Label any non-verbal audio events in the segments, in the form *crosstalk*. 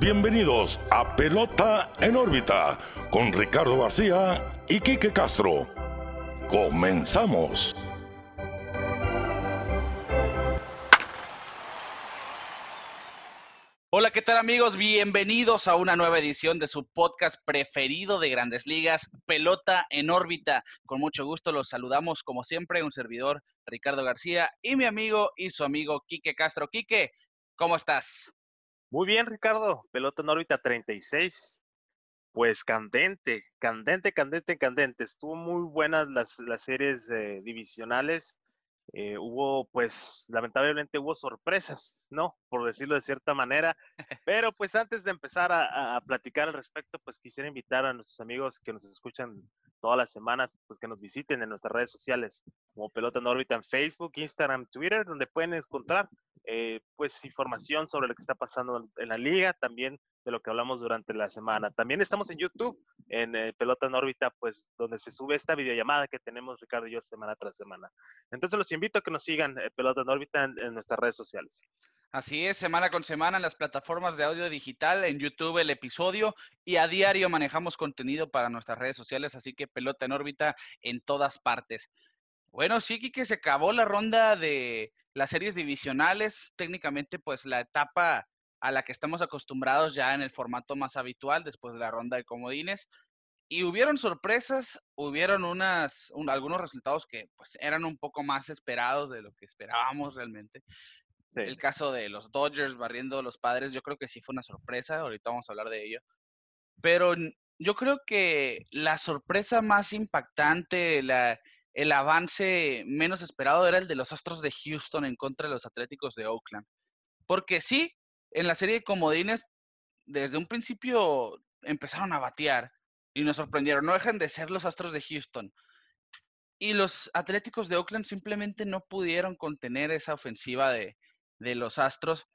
bienvenidos a Pelota en órbita con Ricardo García y Quique Castro. Comenzamos. Hola, ¿qué tal amigos? Bienvenidos a una nueva edición de su podcast preferido de Grandes Ligas, Pelota en órbita. Con mucho gusto los saludamos como siempre, un servidor Ricardo García y mi amigo y su amigo Quique Castro. Quique, ¿cómo estás? Muy bien, Ricardo. Pelota en órbita 36. Pues candente, candente, candente, candente. Estuvo muy buenas las, las series eh, divisionales. Eh, hubo, pues, lamentablemente hubo sorpresas, ¿no? Por decirlo de cierta manera. *laughs* Pero, pues, antes de empezar a, a, platicar al respecto, pues, quisiera invitar a nuestros amigos que nos escuchan todas las semanas, pues, que nos visiten en nuestras redes sociales, como Pelota en órbita en Facebook, Instagram, Twitter, donde pueden encontrar eh, pues información sobre lo que está pasando en la liga, también de lo que hablamos durante la semana. También estamos en YouTube, en eh, Pelota en órbita, pues donde se sube esta videollamada que tenemos Ricardo y yo semana tras semana. Entonces los invito a que nos sigan eh, Pelota en órbita en, en nuestras redes sociales. Así es, semana con semana en las plataformas de audio digital, en YouTube el episodio y a diario manejamos contenido para nuestras redes sociales, así que pelota en órbita en todas partes. Bueno, sí, que se acabó la ronda de las series divisionales, técnicamente pues la etapa a la que estamos acostumbrados ya en el formato más habitual después de la ronda de comodines. Y hubieron sorpresas, hubieron unas, un, algunos resultados que pues eran un poco más esperados de lo que esperábamos realmente. Sí. El caso de los Dodgers barriendo a los padres, yo creo que sí fue una sorpresa, ahorita vamos a hablar de ello. Pero yo creo que la sorpresa más impactante, la, el avance menos esperado era el de los Astros de Houston en contra de los Atléticos de Oakland. Porque sí, en la serie de comodines, desde un principio empezaron a batear y nos sorprendieron. No dejan de ser los Astros de Houston. Y los Atléticos de Oakland simplemente no pudieron contener esa ofensiva de, de los Astros.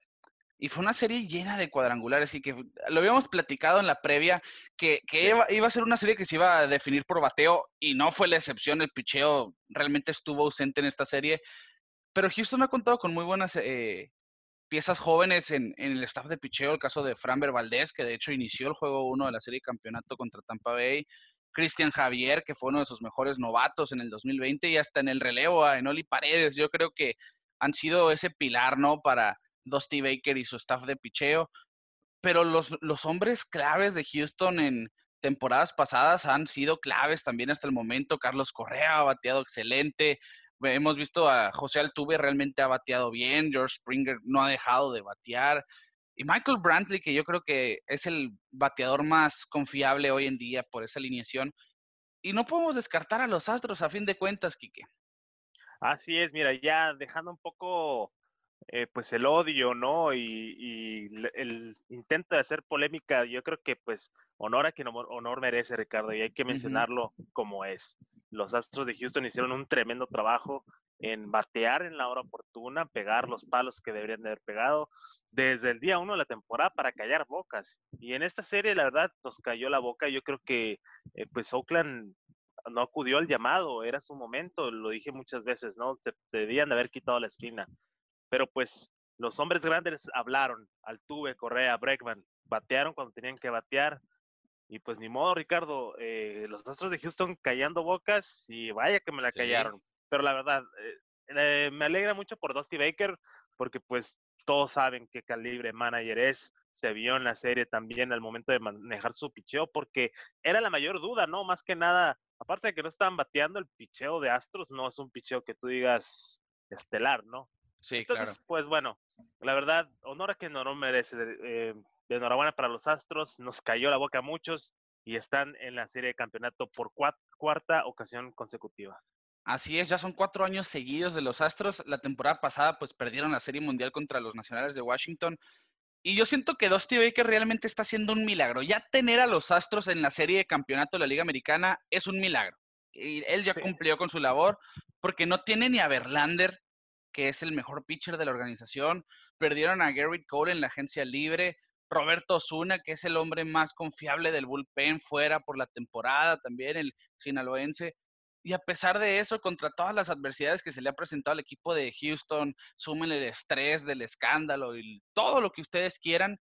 Y fue una serie llena de cuadrangulares y que lo habíamos platicado en la previa, que, que iba, iba, a ser una serie que se iba a definir por bateo y no fue la excepción, el picheo realmente estuvo ausente en esta serie, pero Houston ha contado con muy buenas eh, piezas jóvenes en, en, el staff de picheo, el caso de Framber Valdez, que de hecho inició el juego 1 de la serie de campeonato contra Tampa Bay, Cristian Javier, que fue uno de sus mejores novatos en el 2020 y hasta en el relevo a Enoli Paredes, yo creo que han sido ese pilar, ¿no? Para Dusty Baker y su staff de picheo. Pero los, los hombres claves de Houston en temporadas pasadas han sido claves también hasta el momento. Carlos Correa ha bateado excelente. Hemos visto a José Altuve realmente ha bateado bien. George Springer no ha dejado de batear. Y Michael Brantley, que yo creo que es el bateador más confiable hoy en día por esa alineación. Y no podemos descartar a los Astros a fin de cuentas, Quique. Así es, mira, ya dejando un poco eh, pues el odio, ¿no? Y, y, el intento de hacer polémica, yo creo que pues honor a quien honor merece, Ricardo, y hay que mencionarlo uh -huh. como es. Los Astros de Houston hicieron un tremendo trabajo en batear en la hora oportuna, pegar los palos que deberían de haber pegado desde el día uno de la temporada para callar bocas. Y en esta serie, la verdad, nos cayó la boca. Yo creo que eh, pues Oakland no acudió al llamado, era su momento, lo dije muchas veces, ¿no? Se debían de haber quitado la espina pero pues los hombres grandes hablaron, Altuve, Correa, Bregman, batearon cuando tenían que batear, y pues ni modo, Ricardo, eh, los Astros de Houston callando bocas, y vaya que me la sí. callaron, pero la verdad, eh, eh, me alegra mucho por Dusty Baker, porque pues todos saben qué calibre manager es, se vio en la serie también al momento de manejar su picheo, porque era la mayor duda, ¿no? Más que nada, aparte de que no estaban bateando, el picheo de Astros no es un picheo que tú digas estelar, ¿no? Sí, Entonces, claro. pues bueno, la verdad, honor a quien no merece. Eh, enhorabuena para los Astros, nos cayó la boca a muchos y están en la serie de campeonato por cuarta ocasión consecutiva. Así es, ya son cuatro años seguidos de los Astros. La temporada pasada, pues perdieron la Serie Mundial contra los Nacionales de Washington. Y yo siento que Dusty Baker realmente está haciendo un milagro. Ya tener a los Astros en la serie de campeonato de la Liga Americana es un milagro. Y él ya sí. cumplió con su labor porque no tiene ni a Verlander, que es el mejor pitcher de la organización. Perdieron a Garrett Cole en la agencia libre. Roberto Osuna, que es el hombre más confiable del bullpen, fuera por la temporada, también el sinaloense. Y a pesar de eso, contra todas las adversidades que se le ha presentado al equipo de Houston, sumen el estrés del escándalo y todo lo que ustedes quieran,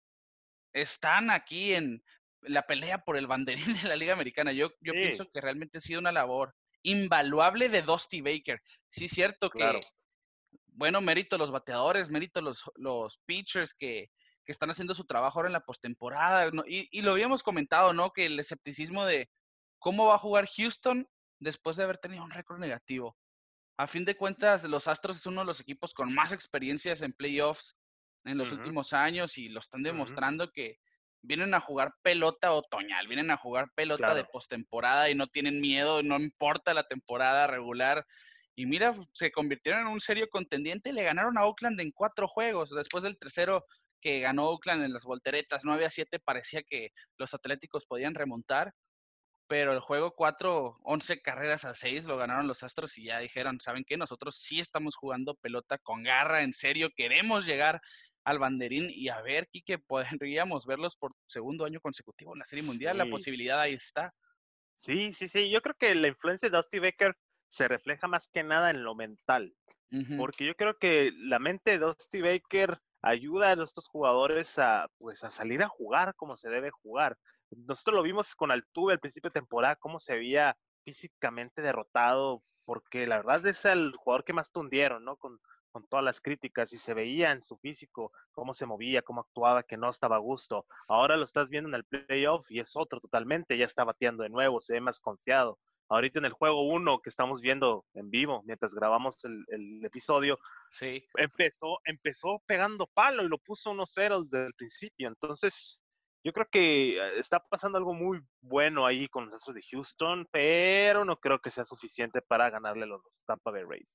están aquí en la pelea por el banderín de la Liga Americana. Yo, yo pienso que realmente ha sido una labor invaluable de Dusty Baker. Sí, cierto que, bueno, mérito los bateadores, mérito los, los pitchers que, que están haciendo su trabajo ahora en la postemporada. Y, y, lo habíamos comentado, ¿no? Que el escepticismo de cómo va a jugar Houston después de haber tenido un récord negativo. A fin de cuentas, los Astros es uno de los equipos con más experiencias en playoffs en los últimos años y lo están demostrando que vienen a jugar pelota otoñal, vienen a jugar pelota de postemporada y no tienen miedo, no importa la temporada regular. Y mira, se convirtieron en un serio contendiente y le ganaron a Oakland en cuatro juegos. Después del tercero que ganó Oakland en las volteretas, 9 a 7, parecía que los Atléticos podían remontar pero el juego 4, 11 carreras a 6 lo ganaron los Astros y ya dijeron, ¿saben qué? Nosotros sí estamos jugando pelota con garra, en serio, queremos llegar al banderín y a ver, Quique, podríamos verlos por segundo año consecutivo en la Serie Mundial, la posibilidad ahí está. Sí, sí, sí, yo creo que la influencia de Dusty Baker se refleja más que nada en lo mental, porque yo creo que la mente de Dusty Baker ayuda a estos jugadores a, pues, a salir a jugar como se debe jugar. Nosotros lo vimos con Altuve al principio de temporada, cómo se veía físicamente derrotado, porque la verdad es el jugador que más tundieron, ¿no? Con, con todas las críticas y se veía en su físico cómo se movía, cómo actuaba, que no estaba a gusto. Ahora lo estás viendo en el playoff y es otro totalmente, ya está bateando de nuevo, se ve más confiado. Ahorita en el juego 1 que estamos viendo en vivo mientras grabamos el, el episodio, sí. empezó, empezó pegando palo y lo puso unos ceros desde el principio. Entonces, yo creo que eh, está pasando algo muy bueno ahí con los Astros de Houston, pero no creo que sea suficiente para ganarle los Tampa Bay Rays.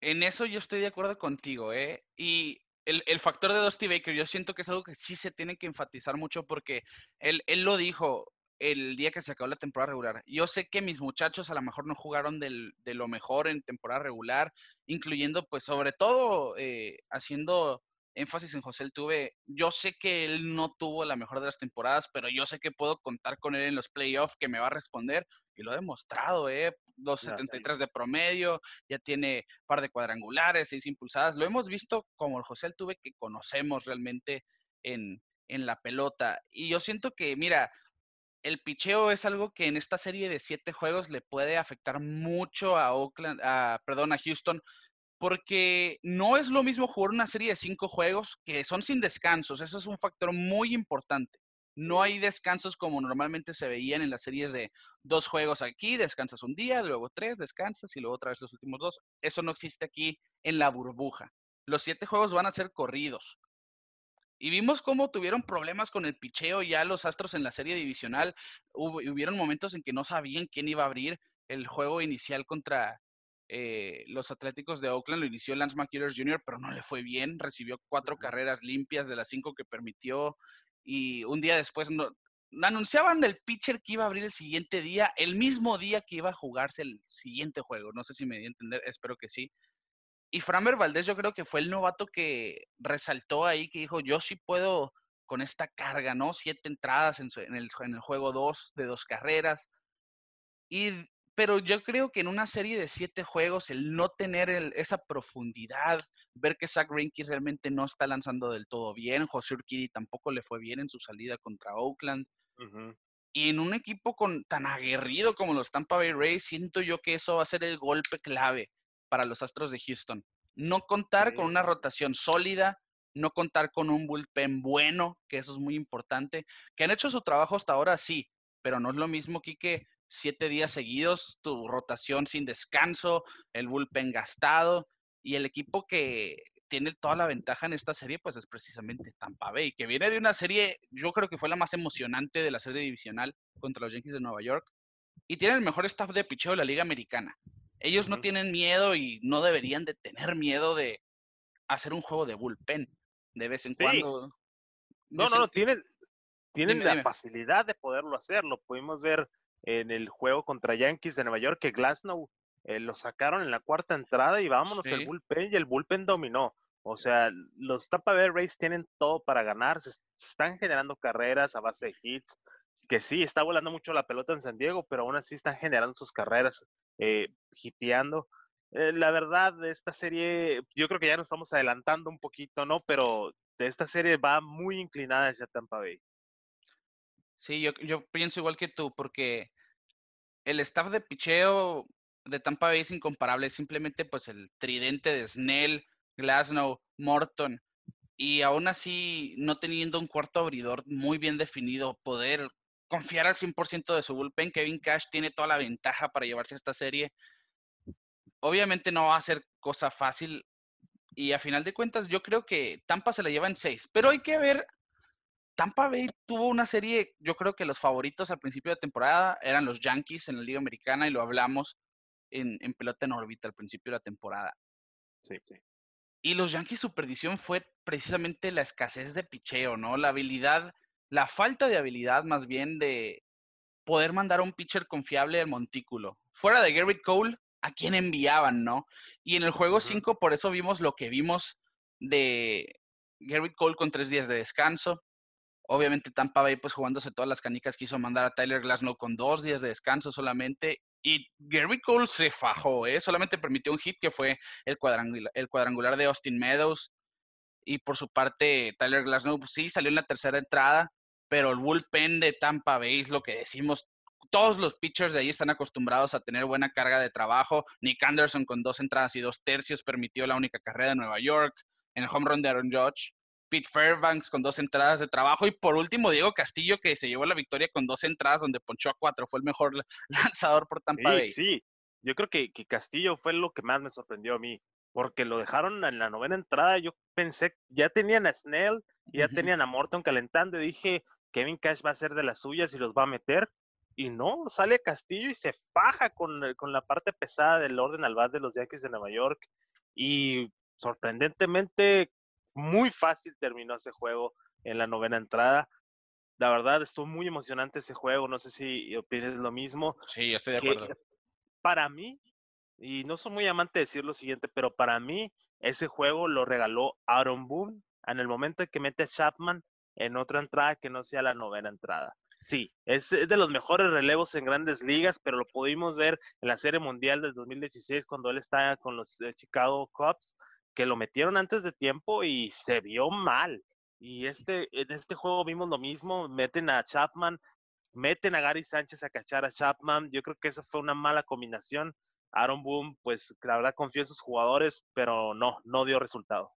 En eso yo estoy de acuerdo contigo, ¿eh? Y el, el, factor de Dusty Baker, yo siento que es algo que sí se tiene que enfatizar mucho porque él, él lo dijo el día que se acabó la temporada regular. Yo sé que mis muchachos a lo mejor no jugaron del, de lo mejor en temporada regular, incluyendo pues sobre todo eh, haciendo énfasis en José Tuve. Yo sé que él no tuvo la mejor de las temporadas, pero yo sé que puedo contar con él en los playoffs, que me va a responder, y lo ha demostrado, ¿eh? 2.73 de promedio, ya tiene par de cuadrangulares, seis impulsadas. Lo hemos visto como el José Tuve que conocemos realmente en, en la pelota. Y yo siento que, mira, el picheo es algo que en esta serie de siete juegos le puede afectar mucho a Oakland, a, perdón, a Houston, porque no es lo mismo jugar una serie de cinco juegos que son sin descansos. Eso es un factor muy importante. No hay descansos como normalmente se veían en las series de dos juegos aquí, descansas un día, luego tres, descansas y luego otra vez los últimos dos. Eso no existe aquí en la burbuja. Los siete juegos van a ser corridos. Y vimos cómo tuvieron problemas con el picheo ya los Astros en la serie divisional. hubieron momentos en que no sabían quién iba a abrir el juego inicial contra, eh, los Atléticos de Oakland lo inició Lance McCullers Jr., pero no le fue bien. Recibió cuatro carreras limpias de las cinco que permitió. Y un día después no, anunciaban el pitcher que iba a abrir el siguiente día, el mismo día que iba a jugarse el siguiente juego. No sé si me di a entender, espero que sí. Y Framer Valdés yo creo que fue el novato que resaltó ahí, que dijo, yo sí puedo con esta carga, ¿no? Siete entradas en, el, en el juego dos de dos carreras. Y pero yo creo que en una serie de siete juegos, el no tener esa profundidad, ver que Zach Greinke realmente no está lanzando del todo bien, José Urquidi tampoco le fue bien en su salida contra Oakland. Y en un equipo con, tan aguerrido como los Tampa Bay Rays, siento yo que eso va a ser el golpe clave para los Astros de Houston. No contar con una rotación sólida, no contar con un bullpen bueno, que eso es muy importante. Que han hecho su trabajo hasta ahora, sí, pero no es lo mismo, que siete días seguidos, tu rotación sin descanso, el bullpen gastado y el equipo que tiene toda la ventaja en esta serie, pues es precisamente Tampa Bay, que viene de una serie, yo creo que fue la más emocionante de la serie divisional contra los Yankees de Nueva York, y tiene el mejor staff de picheo de la Liga Americana. Ellos no tienen miedo y no deberían de tener miedo de hacer un juego de bullpen de vez en cuando. No, no, no, tienen, tienen la facilidad de poderlo hacer. Lo pudimos ver en el juego contra Yankees de Nueva York, que Glasnow eh, lo sacaron en la cuarta entrada y vámonos el bullpen y el bullpen dominó. O sea, los Tampa Bay Rays tienen todo para ganar, se están generando carreras a base de hits, que sí, está volando mucho la pelota en San Diego, pero aún así están generando sus carreras, eh, hiteando. Eh, la verdad, esta serie, yo creo que ya nos estamos adelantando un poquito, ¿no? Pero esta serie va muy inclinada hacia Tampa Bay. Sí, yo, pienso igual que tú, porque el staff de picheo de Tampa Bay es incomparable, simplemente pues el tridente de Snell, Glasnow, Morton, y aún así no teniendo un cuarto abridor muy bien definido, poder confiar al 100% de su bullpen, Kevin Cash tiene toda la ventaja para llevarse a esta serie. Obviamente no va a ser cosa fácil y a final de cuentas yo creo que Tampa se la lleva en seis, pero hay que ver Tampa Bay tuvo una serie, yo creo que los favoritos al principio de temporada eran los Yankees en la Liga Americana y lo hablamos en, pelota en órbita al principio de la temporada. Sí, sí. Y los Yankees su perdición fue precisamente la escasez de picheo, ¿no? La habilidad, la falta de habilidad más bien de poder mandar a un pitcher confiable al montículo. Fuera de Garrett Cole, ¿a quién enviaban, no? Y en el juego 5 por eso vimos lo que vimos de Garrett Cole con tres días de descanso, Obviamente Tampa Bay, pues jugándose todas las canicas, quiso mandar a Tyler Glasnow con dos días de descanso solamente. Y Gary Cole se fajó, ¿eh? Solamente permitió un hit que fue el cuadrangular, de Austin Meadows. Y por su parte, Tyler Glasnow pues, sí salió en la tercera entrada, pero el bullpen de Tampa Bay es lo que decimos. Todos los pitchers de ahí están acostumbrados a tener buena carga de trabajo. Nick Anderson con dos entradas y dos tercios permitió la única carrera de Nueva York. En el home run de Aaron Judge, Pete Fairbanks con dos entradas de trabajo y por último Diego Castillo que se llevó la victoria con dos entradas donde ponchó a cuatro, fue el mejor *laughs* lanzador por Tampa sí, Bay. Sí, yo creo que, Castillo fue lo que más me sorprendió a mí, porque lo dejaron en la novena entrada, yo pensé, ya tenían a Snell, ya tenían a Morton calentando y dije, Kevin Cash va a ser de las suyas y los va a meter. Y no, sale Castillo y se faja con, con la parte pesada del orden al de los Yankees de Nueva York. Y sorprendentemente muy fácil terminó ese juego en la novena entrada. La verdad, estuvo muy emocionante ese juego. No sé si opinas lo mismo. Sí, estoy de acuerdo. Para mí, y no soy muy amante de decir lo siguiente, pero para mí, ese juego lo regaló Aaron Boone en el momento en que mete a Chapman en otra entrada que no sea la novena entrada. Sí, es, de los mejores relevos en grandes ligas, pero lo pudimos ver en la Serie Mundial del 2016 cuando él estaba con los eh, Chicago Cubs que lo metieron antes de tiempo y se vio mal. Y este, en este juego vimos lo mismo, meten a Chapman, meten a Gary Sánchez a cachar a Chapman. Yo creo que esa fue una mala combinación. Aaron Boone, pues la verdad confió en sus jugadores, pero no, no dio resultado.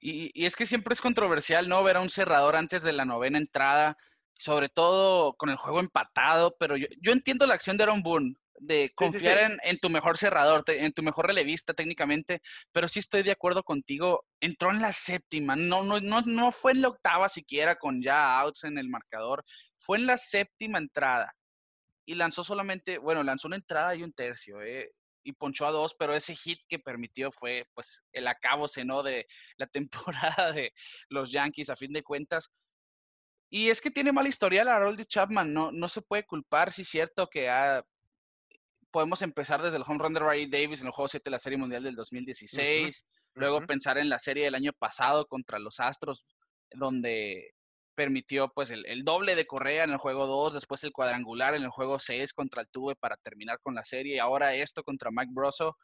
Y, y, es que siempre es controversial, ¿no? Ver a un cerrador antes de la novena entrada, sobre todo con el juego empatado, pero yo, yo entiendo la acción de Aaron Boone de confiar En, tu mejor cerrador, en tu mejor relevista técnicamente, pero sí estoy de acuerdo contigo, entró en la séptima, no, no, no, no fue en la octava siquiera con ya outs en el marcador, fue en la séptima entrada y lanzó solamente, bueno, lanzó una entrada y un tercio, eh, y ponchó a dos, pero ese hit que permitió fue pues el acabo, ¿no? De la temporada de los Yankees a fin de cuentas. Y es que tiene mala historial a Harold Chapman, no, no se puede culpar, sí es cierto que ha podemos empezar desde el home run de Ray Davis en el juego 7 de la Serie Mundial del 2016, luego pensar en la serie del año pasado contra los Astros, donde permitió pues el, doble de Correa en el juego 2, después el cuadrangular en el juego 6 contra el Tuve para terminar con la serie, y ahora esto contra Mike Brosso,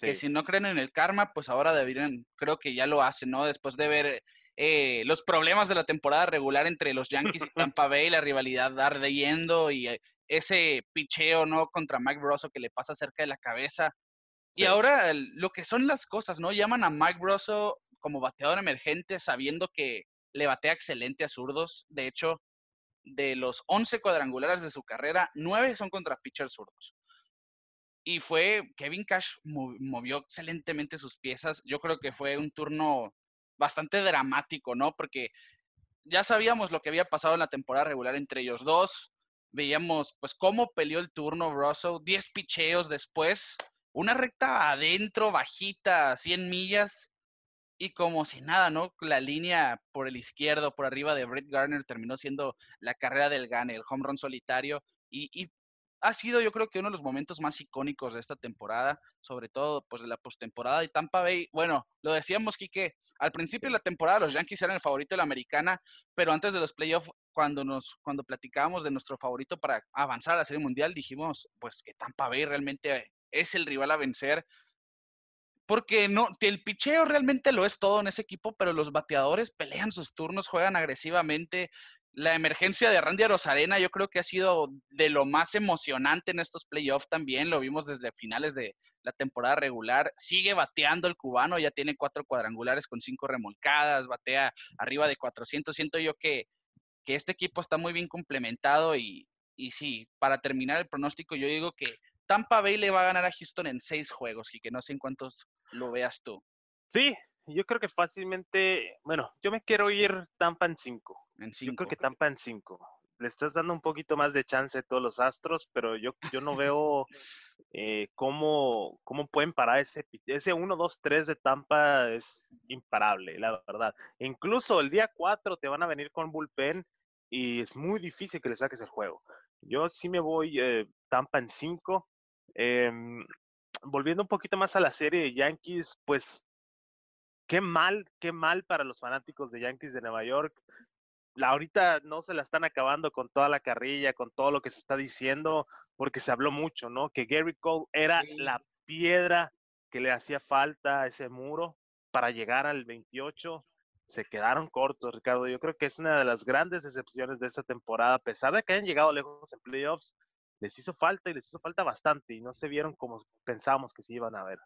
que si no creen en el karma, pues ahora deberían, creo que ya lo hacen, ¿no? Después de ver eh, los problemas de la temporada regular entre los Yankees y Tampa Bay, la rivalidad ardiendo y eh, ese picheo, ¿no? Contra Mike Brosso que le pasa cerca de la cabeza. Y ahora lo que son las cosas, ¿no? Llaman a Mike Brosso como bateador emergente sabiendo que le batea excelente a zurdos. De hecho, de los 11 cuadrangulares de su carrera, 9 son contra pitchers zurdos. Y fue, Kevin Cash movió excelentemente sus piezas. Yo creo que fue un turno bastante dramático, ¿no? Porque ya sabíamos lo que había pasado en la temporada regular entre ellos dos veíamos pues cómo peleó el turno Russell, 10 picheos después, una recta adentro, bajita, 100 millas, y como si nada, ¿no? La línea por el izquierdo, por arriba de Brett Garner, terminó siendo la carrera del Gane, el home run solitario, y, y ha sido yo creo que uno de los momentos más icónicos de esta temporada, sobre todo pues de la postemporada y Tampa Bay, bueno, lo decíamos Quique, al principio de la temporada los Yankees eran el favorito de la americana, pero antes de los playoffs, cuando nos cuando platicábamos de nuestro favorito para avanzar a la Serie Mundial, dijimos pues que Tampa Bay realmente es el rival a vencer. porque no, el picheo realmente lo es todo en ese equipo, pero los bateadores pelean sus turnos, juegan agresivamente. La emergencia de Randy Rosarena yo creo que ha sido de lo más emocionante en estos playoffs también, lo vimos desde finales de la temporada regular. Sigue bateando el cubano, ya tiene cuatro cuadrangulares con cinco remolcadas, batea arriba de 400. Siento yo que, que este equipo está muy bien complementado y, y sí, para terminar el pronóstico, yo digo que Tampa Bay le va a ganar a Houston en seis juegos y que no sé en cuántos lo veas tú. Sí, yo creo que fácilmente, bueno, yo me quiero ir Tampa en cinco. En cinco. Yo creo que Tampa en cinco. Le estás dando un poquito más de chance a todos los astros, pero yo, yo no veo eh, cómo, cómo pueden parar ese, ese 1, 2, 3 de Tampa es imparable, la verdad. Incluso el día 4 te van a venir con bullpen y es muy difícil que le saques el juego. Yo sí me voy eh, Tampa en 5. Em, volviendo un poquito más a la serie de Yankees, pues qué mal, qué mal para los fanáticos de Yankees de Nueva York. La, ahorita no se la están acabando con toda la carrilla, con todo lo que se está diciendo, porque se habló mucho, ¿no? Que Gary Cole era la piedra que le hacía falta a ese muro para llegar al 28. Se quedaron cortos, Ricardo. Yo creo que es una de las grandes decepciones de esta temporada, a pesar de que hayan llegado lejos en playoffs les hizo falta y les hizo falta bastante y no se vieron como pensábamos que se iban a ver.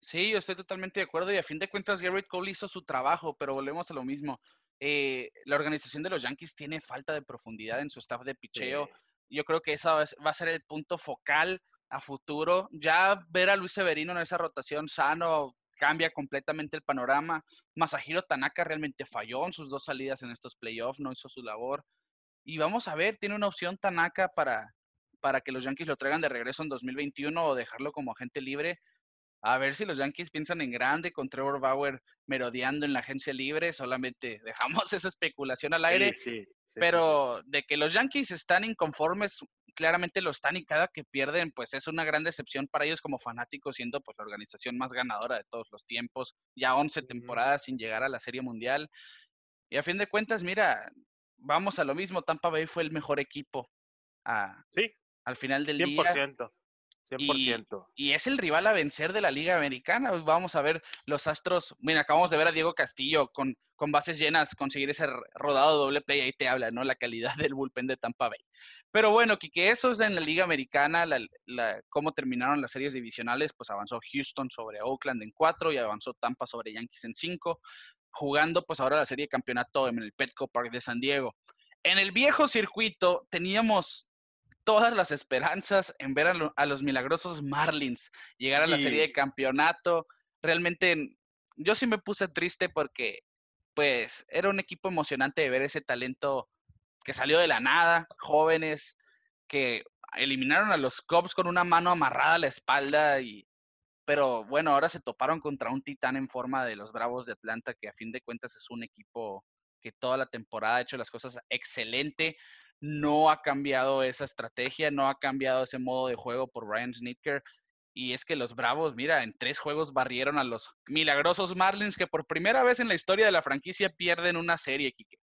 Sí, yo estoy totalmente de acuerdo y a fin de cuentas Garrett Cole hizo su trabajo, pero volvemos a lo mismo. Eh, la organización de los Yankees tiene falta de profundidad en su staff de picheo. Yo creo que esa va a ser el punto focal a futuro. Ya ver a Luis Severino en esa rotación sano cambia completamente el panorama. Masahiro Tanaka realmente falló en sus dos salidas en estos playoffs, no hizo su labor. Y vamos a ver, tiene una opción Tanaka para, para que los Yankees lo traigan de regreso en 2021 o dejarlo como agente libre. A ver si los Yankees piensan en grande con Trevor Bauer merodeando en la agencia libre. Solamente *laughs* dejamos esa especulación al aire. pero de que los Yankees están inconformes, claramente lo están y cada que pierden, pues es una gran decepción para ellos como fanáticos, siendo pues la organización más ganadora de todos los tiempos. Ya 11 temporadas sin llegar a la Serie Mundial. Y a fin de cuentas, mira, vamos a lo mismo. Tampa Bay fue el mejor equipo. a sí al final del 100%, día. 100%. Y, es el rival a vencer de la Liga Americana. Vamos a ver los Astros. Mira, acabamos de ver a Diego Castillo con, con bases llenas conseguir ese rodado doble play. Ahí te habla, ¿no? La calidad *laughs* del bullpen de Tampa Bay. Pero bueno, que eso es en la Liga Americana. La, cómo terminaron las series divisionales. Pues avanzó Houston sobre Oakland en cuatro y avanzó Tampa sobre Yankees en cinco. Jugando pues ahora la serie de campeonato en el Petco Park de San Diego. En el viejo circuito teníamos todas las esperanzas en ver a, los milagrosos Marlins llegar a la serie de campeonato. Realmente yo sí me puse triste porque pues era un equipo emocionante de ver ese talento que salió de la nada, jóvenes que eliminaron a los Cubs con una mano amarrada a la espalda y pero bueno, ahora se toparon contra un titán en forma de los Bravos de Atlanta que a fin de cuentas es un equipo que toda la temporada ha hecho las cosas excelente no ha cambiado esa estrategia, no ha cambiado ese modo de juego por Ryan Snitker. Y es que los Bravos, mira, en tres juegos barrieron a los milagrosos Marlins que por primera vez en la historia de la franquicia pierden una serie, Kike.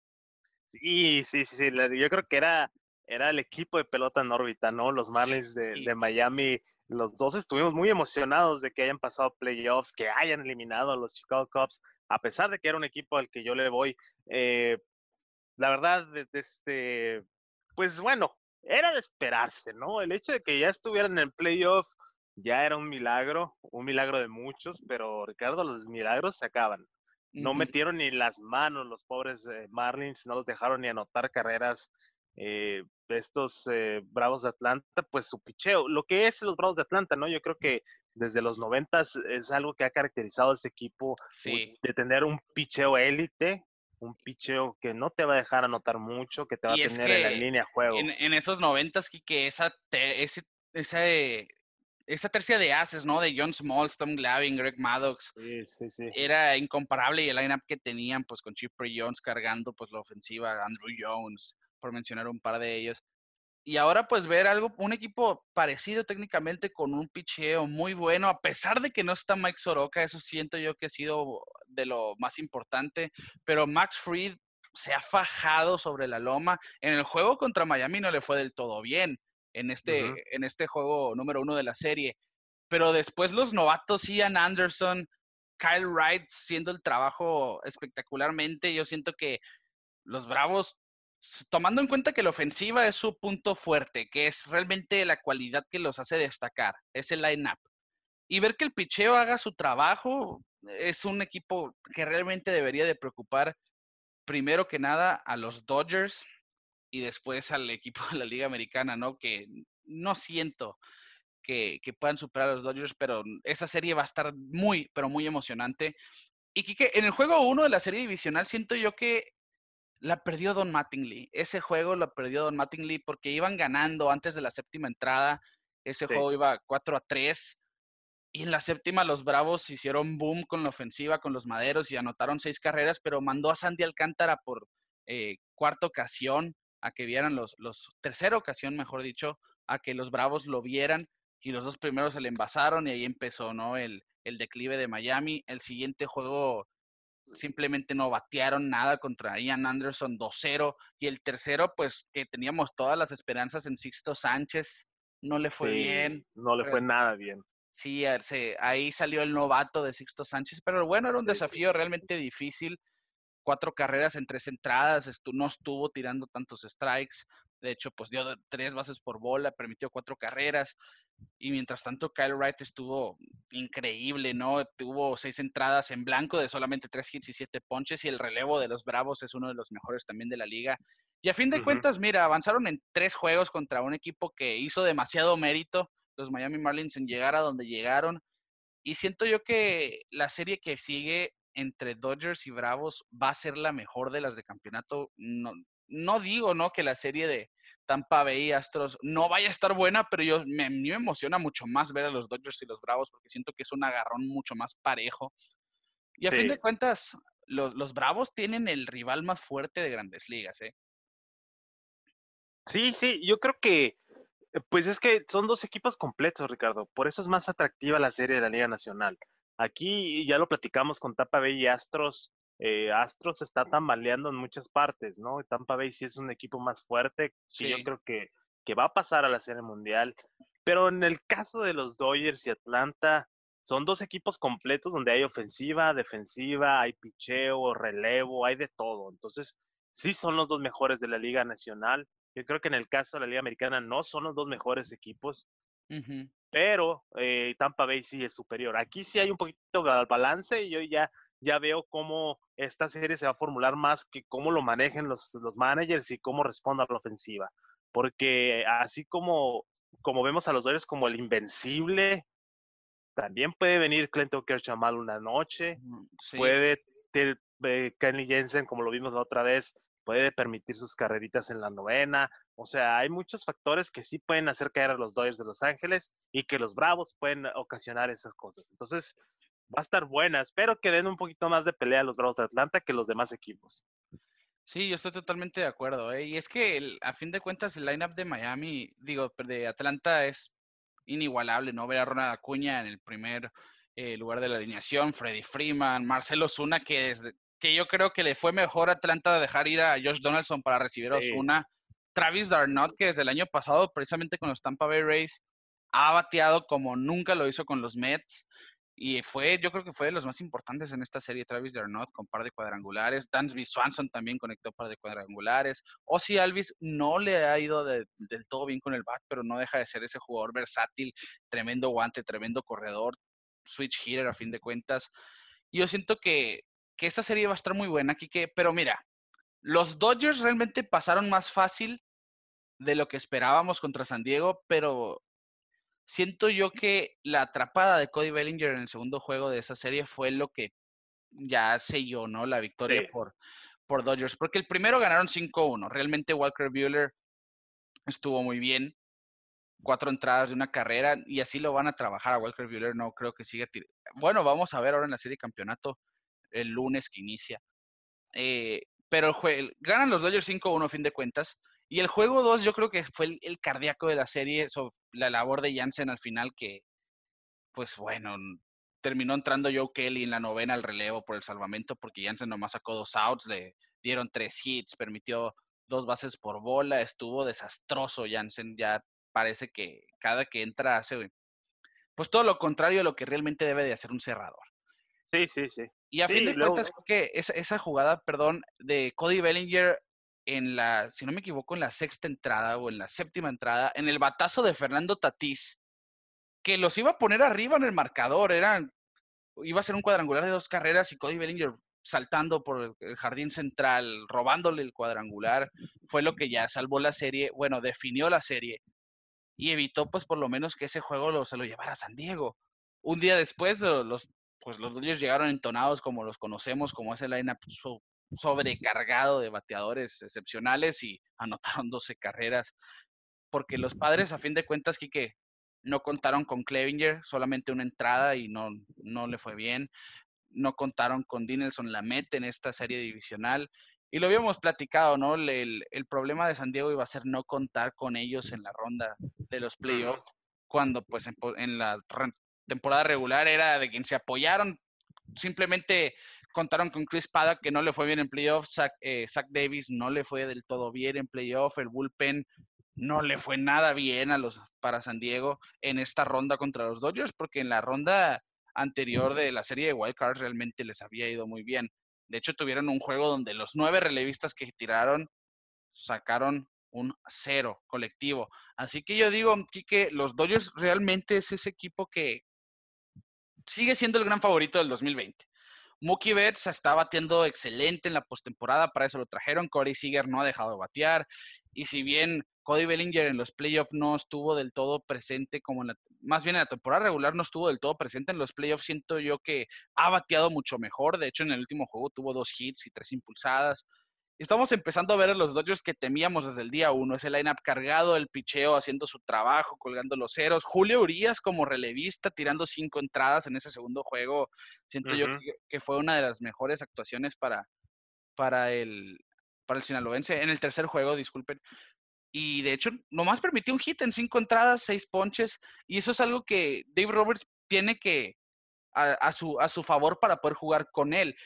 Sí, sí, sí, sí. Yo creo que era, era el equipo de pelota en órbita, ¿no? Los Marlins de, Miami, los dos estuvimos muy emocionados de que hayan pasado playoffs, que hayan eliminado a los Chicago Cubs, a pesar de que era un equipo al que yo le voy. Eh, la verdad, este, pues bueno, era de esperarse, ¿no? El hecho de que ya estuvieran en el playoff ya era un milagro, un milagro de muchos, pero Ricardo, los milagros se acaban. No metieron ni las manos los pobres Marlins, no los dejaron ni anotar carreras. Eh, estos eh, Bravos de Atlanta, pues su picheo, lo que es los Bravos de Atlanta, ¿no? Yo creo que desde los noventas es algo que ha caracterizado a este equipo de tener un picheo élite, un picheo que no te va a dejar anotar mucho, que te va a tener en la línea de juego. En, esos noventas, que esa, ese, esa, esa tercia de haces, ¿no? De John Smalls, Tom Glavine, Greg Maddox, era incomparable y el lineup que tenían, pues con Chip Jones cargando pues la ofensiva, Andrew Jones, por mencionar un par de ellos. Y ahora pues ver algo, un equipo parecido técnicamente con un picheo muy bueno, a pesar de que no está Mike Soroka, eso siento yo que ha sido de lo más importante, pero Max Fried se ha fajado sobre la loma. En el juego contra Miami no le fue del todo bien, en este, en este juego número uno de la serie, pero después los novatos, Ian Anderson, Kyle Wright, siendo el trabajo espectacularmente, yo siento que los Bravos, tomando en cuenta que la ofensiva es su punto fuerte, que es realmente la cualidad que los hace destacar, es el line-up. Y ver que el picheo haga su trabajo, es un equipo que realmente debería de preocupar primero que nada a los Dodgers y después al *laughs* equipo de la Liga Americana, ¿no? Que no siento que, puedan superar a los Dodgers, pero esa serie va a estar muy, pero muy emocionante. Y que en el juego 1 de la serie divisional siento yo que la perdió Don Mattingly. Ese juego lo perdió Don Mattingly porque iban ganando antes de la séptima entrada. Ese juego iba 4 a 3. Y en la séptima los Bravos hicieron boom con la ofensiva, con los Maderos y anotaron seis carreras, pero mandó a Sandy Alcántara por eh, cuarta ocasión a que vieran los, los, tercera ocasión, mejor dicho, a que los Bravos lo vieran y los dos primeros se le envasaron y ahí empezó, ¿no? El, el declive de Miami. El siguiente juego simplemente no batearon nada contra Ian Anderson 2-0 y el tercero, pues que teníamos todas las esperanzas en Sixto Sánchez, no le fue bien. No le fue nada bien. Sí, ahí salió el novato de Sixto Sánchez, pero bueno, era un desafío realmente difícil. Cuatro carreras en tres entradas, no estuvo tirando tantos strikes. De hecho, pues dio tres bases por bola, permitió cuatro carreras. Y mientras tanto, Kyle Wright estuvo increíble, ¿no? Tuvo seis entradas en blanco de solamente tres hits y siete ponches. Y el relevo de los Bravos es uno de los mejores también de la liga. Y a fin de cuentas, mira, avanzaron en tres juegos contra un equipo que hizo demasiado mérito los Miami Marlins en llegar a donde llegaron. Y siento yo que la serie que sigue entre Dodgers y Bravos va a ser la mejor de las de campeonato. No, no digo, ¿no? Que la serie de Tampa Bay y Astros no vaya a estar buena, pero yo me, me emociona mucho más ver a los Dodgers y los Bravos porque siento que es un agarrón mucho más parejo. Y a fin de cuentas, los, los Bravos tienen el rival más fuerte de grandes ligas, ¿eh? Sí, sí, yo creo que eh, pues es que son dos equipos completos, Ricardo. Por eso es más atractiva la serie de la Liga Nacional. Aquí ya lo platicamos con Tampa Bay y Astros. Eh, Astros está tambaleando en muchas partes, ¿no? Tampa Bay sí es un equipo más fuerte que yo creo que, que va a pasar a la Serie Mundial. Pero en el caso de los Dodgers y Atlanta, son dos equipos completos donde hay ofensiva, defensiva, hay picheo, relevo, hay de todo. Entonces, sí son los dos mejores de la Liga Nacional. Yo creo que en el caso de la Liga Americana no son los dos mejores equipos, pero eh, Tampa Bay sí es superior. Aquí sí hay un poquito de balance y yo ya, ya veo cómo esta serie se va a formular más que cómo lo manejen los, los managers y cómo responda a la ofensiva. Porque así como, como vemos a los Dodgers como el invencible, también puede venir Clinton Kershaw mal una noche, puede tener eh, Kenny Jensen, como lo vimos la otra vez, puede permitir sus carreritas en la novena. O sea, hay muchos factores que sí pueden hacer caer a los Dodgers de Los Ángeles y que los Bravos pueden ocasionar esas cosas. Entonces, va a estar buena. Espero que den un poquito más de pelea a los Bravos de Atlanta que los demás equipos. Sí, yo estoy totalmente de acuerdo. ¿eh? Y es que a fin de cuentas el lineup de Miami, digo, de Atlanta es inigualable, ¿no? Ver a Ronald Acuña en el primer eh, lugar de la alineación, Freddy Freeman, Marcelo Zuna, que desde, que yo creo que le fue mejor a Atlanta dejar ir a Josh Donaldson para recibir a Osuna. Travis Darnot, que desde el año pasado, precisamente con los Tampa Bay Rays, ha bateado como nunca lo hizo con los Mets. Y fue, yo creo que fue de los más importantes en esta serie, Travis Darnot con par de cuadrangulares. Dansby Swanson también conectó par de cuadrangulares. Ozzy Alvis no le ha ido del todo bien con el bat, pero no deja de ser ese jugador versátil, tremendo guante, tremendo corredor, switch hitter a fin de cuentas. Yo siento que que esta serie va a estar muy buena, que pero mira, los Dodgers realmente pasaron más fácil de lo que esperábamos contra San Diego, pero siento yo que la atrapada de Cody Bellinger en el segundo juego de esa serie fue lo que ya selló, ¿no? La victoria por, por Dodgers, porque el primero ganaron 5-1, realmente Walker Bueller estuvo muy bien, cuatro entradas de una carrera y así lo van a trabajar a Walker Bueller, no creo que siga. Bueno, vamos a ver ahora en la serie de campeonato el lunes que inicia. Eh, pero el ganan los Dodgers 5-1 a fin de cuentas. Y el juego 2 yo creo que fue el, cardíaco de la serie, sobre la labor de Jansen al final que, pues bueno, terminó entrando Joe Kelly en la novena al relevo por el salvamento porque Jansen nomás sacó dos outs, le dieron tres hits, permitió dos bases por bola, estuvo desastroso Jansen, ya parece que cada que entra hace pues todo lo contrario a lo que realmente debe de hacer un cerrador. Sí, sí, sí. Y a Sí, fin de luego- cuentas, que esa, esa jugada, perdón, de Cody Bellinger en la, si no me equivoco, en la sexta entrada o en la séptima entrada, en el batazo de Fernando Tatís, que los iba a poner arriba en el marcador, eran, iba a ser un cuadrangular de dos carreras y Cody Bellinger saltando por el- jardín central, robándole el cuadrangular, fue lo que ya salvó la serie, bueno, definió la serie y evitó pues por lo menos que ese juego se lo llevara a San Diego. Un día después lo- los, pues los Dodgers llegaron entonados como los conocemos, como ese lineup sobrecargado de bateadores excepcionales y anotaron *laughs* 12 carreras. Porque los padres, a fin de cuentas, Quique, no contaron con Clevinger, solamente una entrada y no, no le fue bien. No contaron con Dinelson Lamet en esta serie divisional. Y lo habíamos platicado, ¿no? El, el problema de San Diego iba a ser no contar con ellos en la ronda de los playoffs, cuando pues en, en la temporada regular era de quien se apoyaron. Simplemente contaron con Chris Paddock, que no le fue bien en playoffs. Zach, eh, Davis no le fue del todo bien en playoff. El bullpen no le fue nada bien a los, para San Diego en esta ronda contra los Dodgers, porque en la ronda anterior de la serie de Wild Cards realmente les había ido muy bien. De hecho, tuvieron un juego donde los nueve relevistas que tiraron sacaron un cero colectivo. Así que yo digo, que los Dodgers realmente es ese equipo que sigue siendo el gran favorito del 2020. Mookie Betts está batiendo excelente en la postemporada, para eso lo trajeron. Corey Seager no ha dejado de batear. Y si bien Cody Bellinger en los playoffs no estuvo del todo presente, como en la, más bien en la temporada regular no estuvo del todo presente en los playoffs, siento yo que ha bateado mucho mejor. De hecho, en el último juego tuvo dos hits y tres impulsadas. Estamos empezando a ver a los Dodgers que temíamos desde el día uno. Ese lineup cargado, el picheo haciendo su trabajo, colgando los ceros. Julio Urias como relevista, tirando cinco entradas en ese segundo juego. Siento yo que fue una de las mejores actuaciones para, para, el, para el sinaloense. En el tercer juego, disculpen. Y de hecho, nomás permitió un hit en cinco entradas, seis ponches. Y eso es algo que Dave Roberts tiene que a, a su, a su favor para poder jugar con él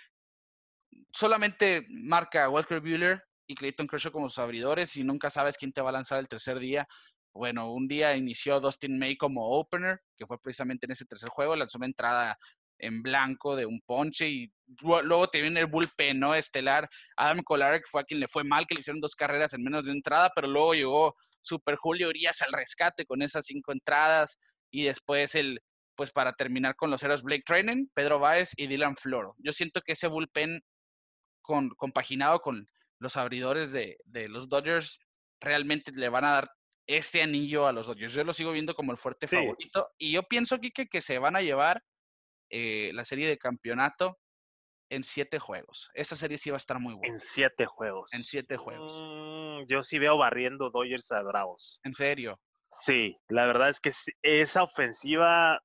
solamente marca Walker Buehler y Clayton Kershaw como sus abridores y nunca sabes quién te va a lanzar el tercer día. Bueno, un día inició Dustin May como opener, que fue precisamente en ese tercer juego, lanzó una entrada en blanco de un ponche y lu- luego te viene el bullpen, ¿no? Estelar. Adam Kolarek fue a quien le fue mal, que le hicieron dos carreras en menos de una entrada, pero luego llegó Super Julio Urias al rescate con esas cinco entradas y después el, pues para terminar con los ceros Blake Trinan, Pedro Baez y Dylan Floro. Yo siento que ese bullpen con, compaginado con los abridores de, de, los Dodgers, realmente le van a dar ese anillo a los Dodgers. Yo lo sigo viendo como el fuerte Sí. favorito. Y yo pienso, Kike, que se van a llevar eh, la serie de campeonato en siete juegos. Esa serie sí va a estar muy buena. En siete juegos. En siete juegos. Mm, yo sí veo barriendo Dodgers a Bravos. En serio. Sí, la verdad es que esa ofensiva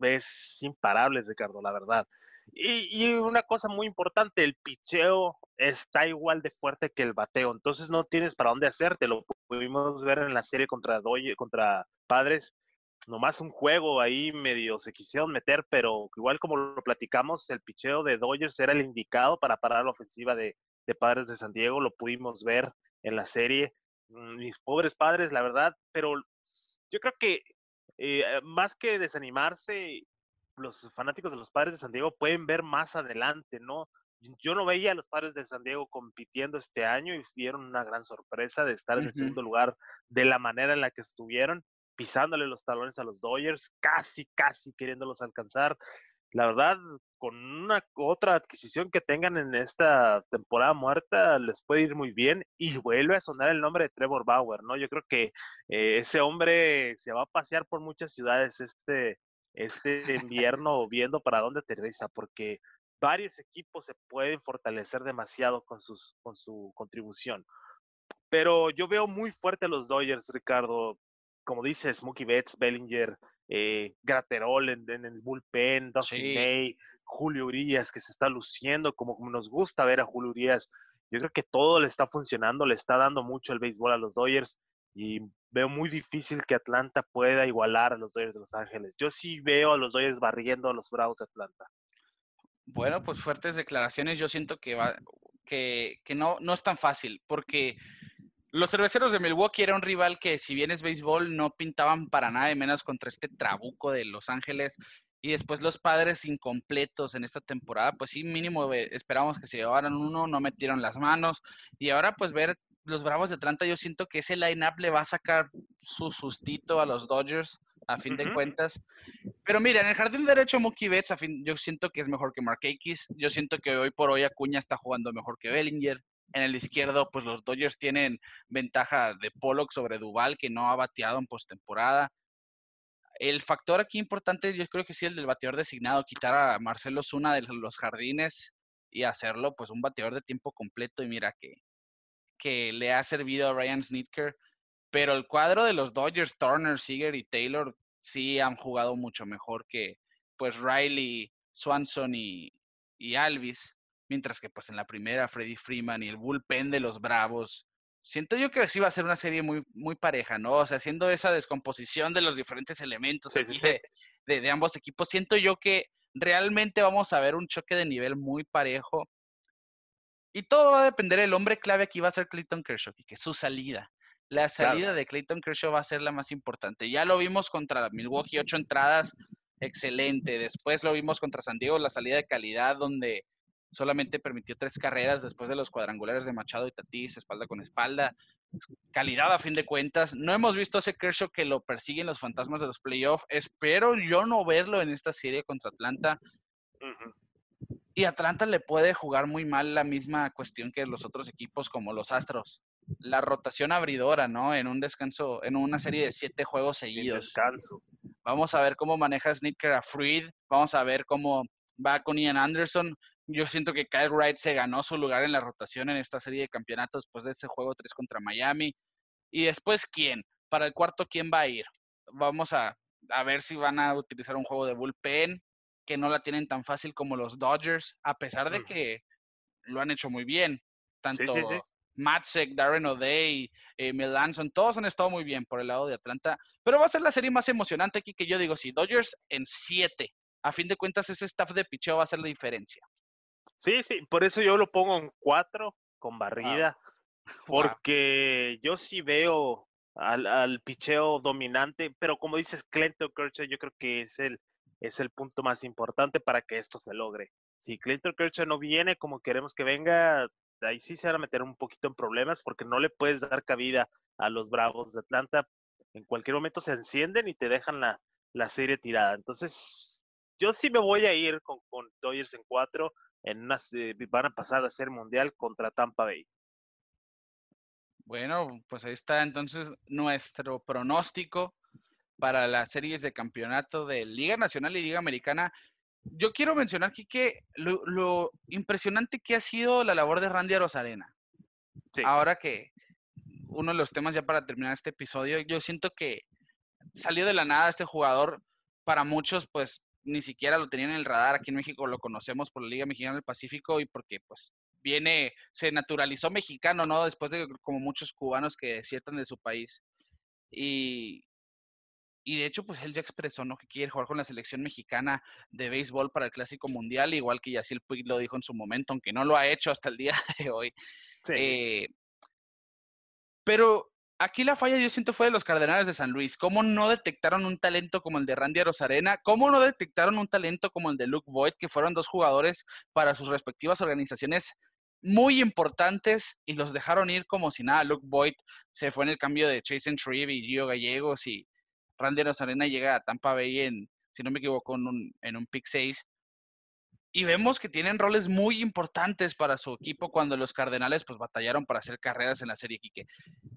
es imparable, Ricardo, la verdad. Y, una cosa muy importante, el picheo está igual de fuerte que el bateo, entonces no tienes para dónde hacerte. Lo pudimos ver en la serie contra Doyle, contra Padres. Nomás un juego ahí medio se quisieron meter, pero igual como lo platicamos, el picheo de Dodgers era el indicado para parar la ofensiva de, de Padres de San Diego, lo pudimos ver en la serie. Mm, Mis pobres padres, la verdad, pero yo creo que eh, más que desanimarse, los fanáticos de los padres de San Diego pueden ver más adelante, ¿no? Yo no veía a los padres de San Diego compitiendo este año y dieron una gran sorpresa de estar en el segundo lugar de la manera en la que estuvieron, pisándole los talones a los Dodgers, casi, casi queriéndolos alcanzar. La verdad, con una otra adquisición que tengan en esta temporada muerta, les puede ir muy bien y vuelve a sonar el nombre de Trevor Bauer, ¿no? Yo creo que eh, ese hombre se va a pasear por muchas ciudades este, este invierno viendo para dónde aterriza, porque varios equipos se pueden fortalecer demasiado con, sus, con su contribución. Pero yo veo muy fuerte a los Dodgers, Ricardo. Como dices, Mookie Betts, Bellinger, eh, Graterol en, en, el bullpen, Dustin Sí. May, Julio Urias, que se está luciendo como, como nos gusta ver a Julio Urias. Yo creo que todo le está funcionando, le está dando mucho el béisbol a los Dodgers y veo muy difícil que Atlanta pueda igualar a los Dodgers de Los Ángeles. Yo sí veo a los Dodgers barriendo a los Bravos de Atlanta. Bueno, pues fuertes declaraciones. Yo siento que va, que, que no, no es tan fácil, porque Los cerveceros de Milwaukee era un rival que, si bien es béisbol, no pintaban para nada de menos contra este trabuco de Los Ángeles. Y después los padres incompletos en esta temporada, pues sí, mínimo esperábamos que se llevaran uno, no metieron las manos. Y ahora, pues ver los Bravos de Atlanta, yo siento que ese line-up le va a sacar su sustito a los Dodgers, a fin de cuentas. Pero mira, en el jardín derecho, Mookie Betts, a fin, yo siento que es mejor que Mark Akis. Yo siento que hoy por hoy Acuña está jugando mejor que Bellinger. En el izquierdo, pues los Dodgers tienen ventaja de Pollock sobre Duval, que no ha bateado en postemporada. El factor aquí importante, yo creo que sí, el del bateador designado, quitar a Marcelo Zuna de los jardines y hacerlo, pues, un bateador de tiempo completo. Y mira que, que le ha servido a Ryan Snitker. Pero el cuadro de los Dodgers, Turner, Seager y Taylor, sí han jugado mucho mejor que, pues, Riley, Swanson y, y Alvis. Mientras que pues en la primera Freddy Freeman y el bullpen de los Bravos, siento yo que sí va a ser una serie muy, muy pareja, ¿no? O sea, haciendo esa descomposición de los diferentes elementos De, ambos equipos, siento yo que realmente vamos a ver un choque de nivel muy parejo. Y todo va a depender, el hombre clave aquí va a ser Clayton Kershaw, que su salida. La salida de Clayton Kershaw va a ser la más importante. Ya lo vimos contra Milwaukee, ocho entradas, excelente. Después lo vimos contra San Diego, la salida de calidad, donde solamente permitió tres carreras después de los cuadrangulares de Machado y Tatís, espalda con espalda. Calidad a fin de cuentas. No hemos visto ese Kershaw que lo persiguen los fantasmas de los playoffs. Espero yo no verlo en esta serie contra Atlanta. Y Atlanta le puede jugar muy mal la misma cuestión que los otros equipos como los Astros. La rotación abridora, ¿no? En un descanso, en una serie de siete juegos seguidos. Descanso. Vamos a ver cómo maneja Snicker a Freed. Vamos a ver cómo va con Ian Anderson. Yo siento que Kyle Wright se ganó su lugar en la rotación en esta serie de campeonatos después de ese juego 3 contra Miami. Y después, ¿quién? Para el cuarto, ¿quién va a ir? Vamos a, ver si van a utilizar un juego de bullpen, que no la tienen tan fácil como los Dodgers, a pesar de que lo han hecho muy bien. Tanto sí, Darren O'Day, eh, Melanson, todos han estado muy bien por el lado de Atlanta. Pero va a ser la serie más emocionante aquí que yo digo, si Dodgers en 7, a fin de cuentas ese staff de picheo va a ser la diferencia. Sí, sí, por eso yo lo pongo en cuatro con barrida, *laughs* porque yo sí veo al, al, picheo dominante, pero como dices, Clinton Kershaw, yo creo que es el, es el punto más importante para que esto se logre. Si Clinton Kershaw no viene como queremos que venga, ahí sí se van a meter un poquito en problemas porque no le puedes dar cabida a los Bravos de Atlanta. En cualquier momento se encienden y te dejan la, la serie tirada. Entonces, yo sí me voy a ir con, con Dodgers en cuatro en una, van a pasar a ser mundial contra Tampa Bay. Bueno, pues ahí está entonces nuestro pronóstico para las series de campeonato de Liga Nacional y Liga Americana. Yo quiero mencionar aquí que lo, impresionante que ha sido la labor de Randy Arozarena. Ahora que uno de los temas ya para terminar este episodio, yo siento que salió de la nada este jugador. Para muchos, pues ni siquiera lo tenían en el radar. Aquí en México lo conocemos por la Liga Mexicana del Pacífico y porque pues viene, se naturalizó mexicano, ¿no? Después de como muchos cubanos que desiertan de su país. Y, y de hecho, pues él ya expresó, ¿no? Que quiere jugar con la selección mexicana de béisbol para el Clásico Mundial, igual que Yacil Puig lo dijo en su momento, aunque no lo ha hecho hasta el *laughs* día de hoy. Sí. Eh, pero aquí la falla yo siento fue de los Cardenales de San Luis. ¿Cómo no detectaron un talento como el de Randy Rosarena? ¿Cómo no detectaron un talento como el de Luke Boyd, que fueron dos jugadores para sus respectivas organizaciones muy importantes y los dejaron ir como si nada? Luke Boyd se fue en el cambio de Chase Shreve y Gio Gallegos y Randy Rosarena llega a Tampa Bay en, si no me equivoco, en un, en un pick 6 y vemos que tienen roles muy importantes para su equipo cuando los Cardenales pues batallaron para hacer carreras en la serie Quique.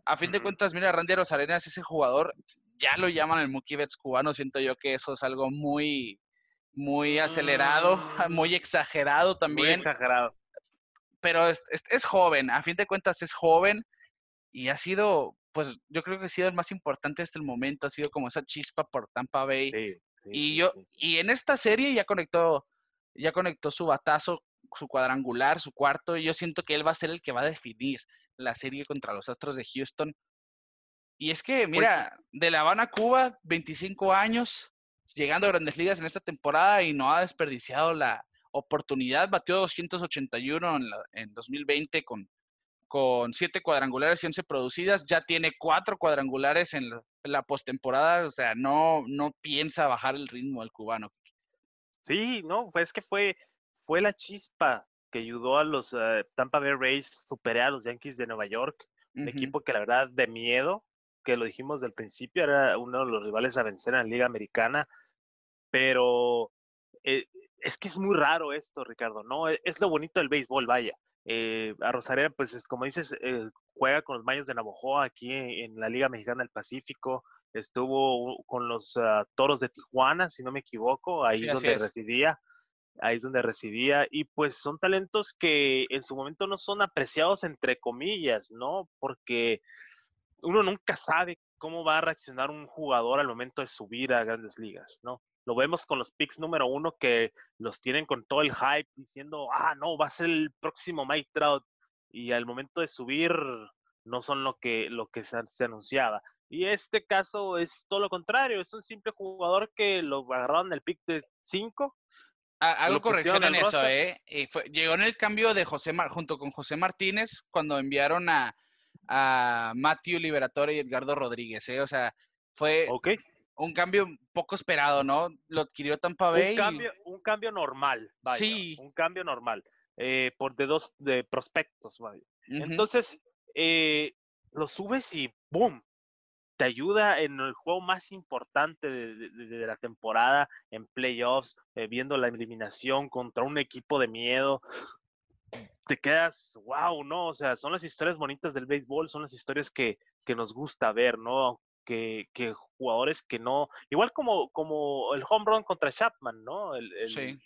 A fin de cuentas, mira, Randy Arenas, ese jugador, ya lo llaman el Mookie Betts cubano, siento yo que eso es algo muy, muy acelerado, *laughs* mm. muy exagerado también. Muy exagerado. Pero es, es, joven, a fin de cuentas es joven y ha sido, pues yo creo que ha sido el más importante hasta el momento, ha sido como esa chispa por Tampa Bay. y yo, y en esta serie ya conectó ya conectó su batazo, su cuadrangular, su cuarto, y yo siento que él va a ser el que va a definir la serie contra los Astros de Houston. Y es que, mira, pues de La Habana, Cuba, 25 años, llegando a grandes ligas en esta temporada y no ha desperdiciado la oportunidad. Batió 281 en, en 2020 con, con siete cuadrangulares y once producidas, ya tiene cuatro cuadrangulares en la, postemporada, o sea, no, no piensa bajar el ritmo del cubano. Sí, no, pues es que fue, fue la chispa que ayudó a los eh, Tampa Bay Rays superar a los Yankees de Nueva York, un equipo que la verdad de miedo, que lo dijimos del principio, era uno de los rivales a vencer en la Liga Americana, pero eh, es que es muy raro esto, Ricardo, ¿no? E, es lo bonito del béisbol, vaya. Eh, a Rosarena, pues es, como dices, eh, juega con los Mayos de Navojoa aquí en, la Liga Mexicana del Pacífico, estuvo con los ah, Toros de Tijuana, si no me equivoco, ahí es donde residía, ahí es donde residía, y pues son talentos que en su momento no son apreciados entre comillas, ¿no? Porque uno nunca sabe cómo va a reaccionar un jugador al momento de subir a grandes ligas, ¿no? Lo vemos con los picks número uno que los tienen con todo el hype diciendo, ah, no, va a ser el próximo Mike Trout. Y al momento de subir no son lo que, lo que se, anunciaba. Y este caso es todo lo contrario, es un simple jugador que lo agarraron en el pick de 5. Algo corrección en eso, ¿eh? llegó en el cambio de José junto con José Martínez cuando enviaron a, a Matthew Liberatore y Edgardo Rodríguez, ¿eh? O sea, fue, okay un cambio poco esperado, ¿no? Lo adquirió Tampa Bay. Un cambio, un cambio normal, vaya. Sí. Un cambio normal. Eh, por de dos de prospectos, vaya. Entonces, eh, lo subes y ¡boom! Te ayuda en el juego más importante de, la temporada, en playoffs, eh, viendo la eliminación contra un equipo de miedo. Te quedas, wow, ¿no? O sea, son las historias bonitas del béisbol, son las historias que, que nos gusta ver, ¿no? Que, jugadores que no, igual como, como el home run contra Chapman, ¿no? El, sí.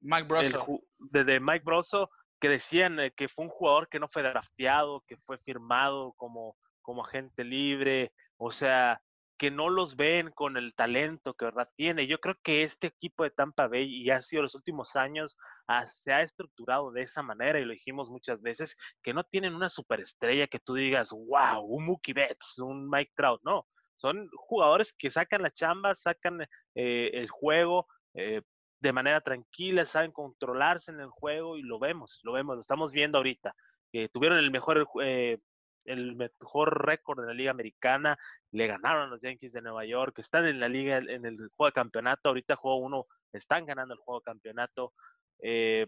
Mike Brosso. Desde Mike Brosso, que decían eh, que fue un jugador que no fue drafteado, que fue firmado como, como agente libre, o sea, que no los ven con el talento que verdad tiene. Yo creo que este equipo de Tampa Bay y ha sido los últimos años ah, se ha estructurado de esa manera y lo dijimos muchas veces que no tienen una superestrella que tú digas, wow, un Mookie Betts, un Mike Trout, no. Son jugadores que sacan la chamba, sacan eh, el juego eh, de manera tranquila, saben controlarse en el juego y lo vemos, lo vemos, lo estamos viendo ahorita. tuvieron el mejor eh, el mejor récord de la Liga Americana, le ganaron a los Yankees de Nueva York, están en la liga, en el juego de campeonato, ahorita juego uno, están ganando el juego de campeonato. Eh,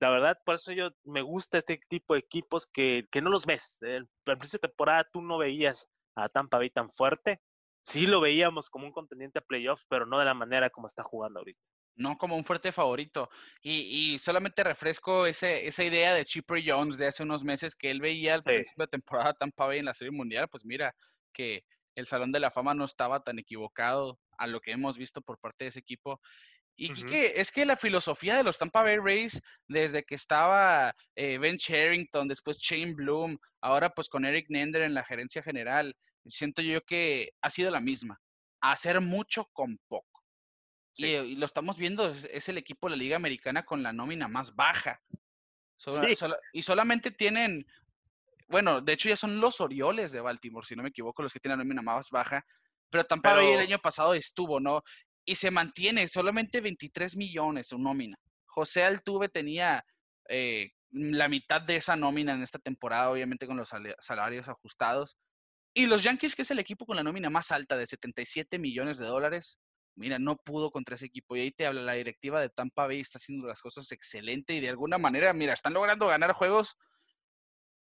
la verdad, por eso yo me gusta este tipo de equipos que, que no los ves. Al principio de temporada tú no veías a Tampa Bay tan fuerte. Sí lo veíamos como un contendiente a playoffs, pero no de la manera como está jugando ahorita no como un fuerte favorito. Y, solamente refresco ese, esa idea de Chipper Jones de hace unos meses que él veía al principio de temporada Tampa Bay en la Serie Mundial. Pues mira, que el Salón de la Fama no estaba tan equivocado a lo que hemos visto por parte de ese equipo. Y es que la filosofía de los Tampa Bay Rays, desde que estaba eh, Ben Sherrington, después Shane Bloom, ahora pues con Eric Nender en la gerencia general, siento yo que ha sido la misma. Hacer mucho con poco. Y, lo estamos viendo, es, el equipo de la Liga Americana con la nómina más baja. y solamente tienen, bueno, de hecho ya son los Orioles de Baltimore, si no me equivoco, los que tienen la nómina más baja. Pero Tampa Bay el año pasado estuvo, ¿no? Y se mantiene solamente 23 millones su nómina. José Altuve tenía eh, la mitad de esa nómina en esta temporada, obviamente con los salarios ajustados. Y los Yankees, que es el equipo con la nómina más alta de 77 millones de dólares, mira, no pudo contra ese equipo. Y ahí te habla la directiva de Tampa Bay, está haciendo las cosas excelente y de alguna manera, mira, están logrando ganar juegos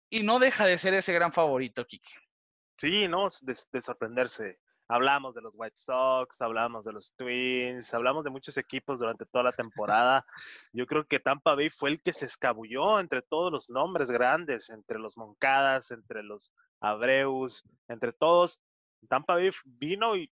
y no deja de ser ese gran favorito, Kike. Sí, no, de, sorprenderse. Hablamos de los White Sox, hablamos de los Twins, hablamos de muchos equipos durante toda la temporada. *laughs* Yo creo que Tampa Bay fue el que se escabulló entre todos los nombres grandes, entre los Moncadas, entre los Abreus, entre todos. Tampa Bay vino y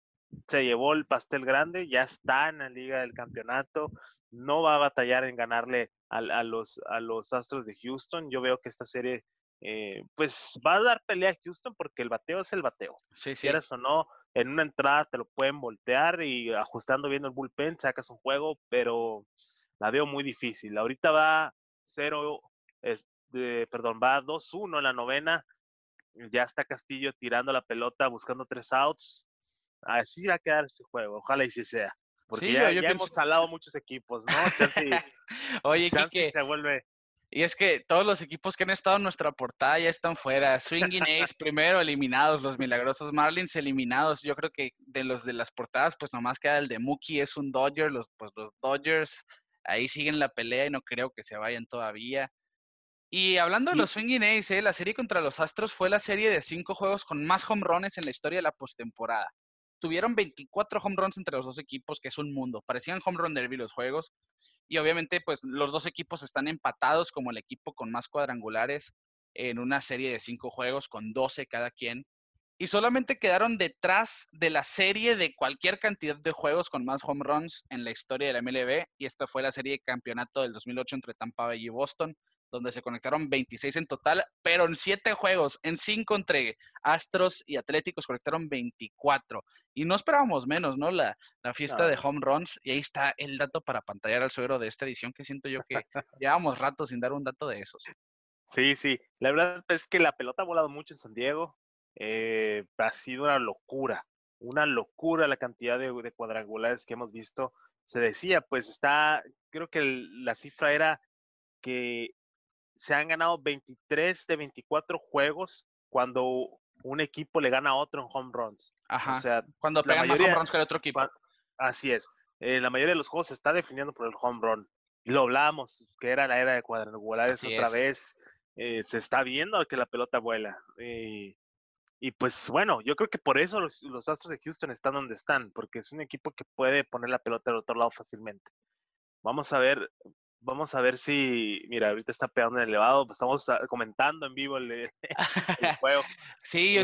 se llevó el pastel grande, ya está en la liga del campeonato, no va a batallar en ganarle a, los, a los Astros de Houston. Yo veo que esta serie, eh, pues va a dar pelea a Houston porque el bateo es el bateo. Sí, sí. Quieras o no, en una entrada te lo pueden voltear y ajustando bien el bullpen sacas un juego, pero la veo muy difícil. Ahorita va 0, perdón, va 2-1 en la novena. Ya está Castillo tirando la pelota, buscando tres outs así va a quedar este juego. Ojalá y sí sea. Porque ya, hemos salado muchos equipos, ¿no? *laughs* Oye, Kike, se vuelve. Y es que todos los equipos que han estado en nuestra portada ya están fuera. Swinging *laughs* Ace primero eliminados, los milagrosos Marlins eliminados. Yo creo que de los de las portadas, pues nomás queda el de Mookie, es un Dodger. Los, pues los Dodgers ahí siguen la pelea y no creo que se vayan todavía. Y hablando de los Swinging Ace, ¿eh? la serie contra los Astros fue la serie de cinco juegos con más home runs en la historia de la postemporada. Tuvieron 24 home runs entre los dos equipos, que es un mundo. Parecían home run derby los juegos. Y obviamente, pues los dos equipos están empatados como el equipo con más cuadrangulares en una serie de cinco juegos con 12 cada quien. Y solamente quedaron detrás de la serie de cualquier cantidad de juegos con más home runs en la historia de la MLB. Y esta fue la serie de campeonato del 2008 entre Tampa Bay y Boston donde se conectaron 26 en total, pero en 7 juegos, en 5 entre Astros y Atléticos conectaron 24. Y no esperábamos menos, ¿no? La, la fiesta de home runs, y ahí está el dato para pantallar al suegro de esta edición, que siento yo que *laughs* llevamos rato sin dar un dato de esos. Sí, sí, la verdad es que la pelota ha volado mucho en San Diego, eh, ha sido una locura, una locura la cantidad de, de cuadrangulares que hemos visto. Se decía, pues está, creo que la cifra era que se han ganado 23 de 24 juegos cuando un equipo le gana a otro en home runs. Ajá. O sea, cuando pegan más home runs que el otro equipo. Así es. Eh, la mayoría de los juegos se está definiendo por el home run. Lo hablamos, que era la era de cuadrangulares otra vez. Eh, se está viendo que la pelota vuela. Eh, y pues bueno, yo creo que por eso los, los, Astros de Houston están donde están, porque es un equipo que puede poner la pelota al otro lado fácilmente. Vamos a ver Vamos a ver si, mira, ahorita está pegando en el elevado, pues, estamos ah, comentando en vivo el, *laughs* juego. *laughs* sí, yo,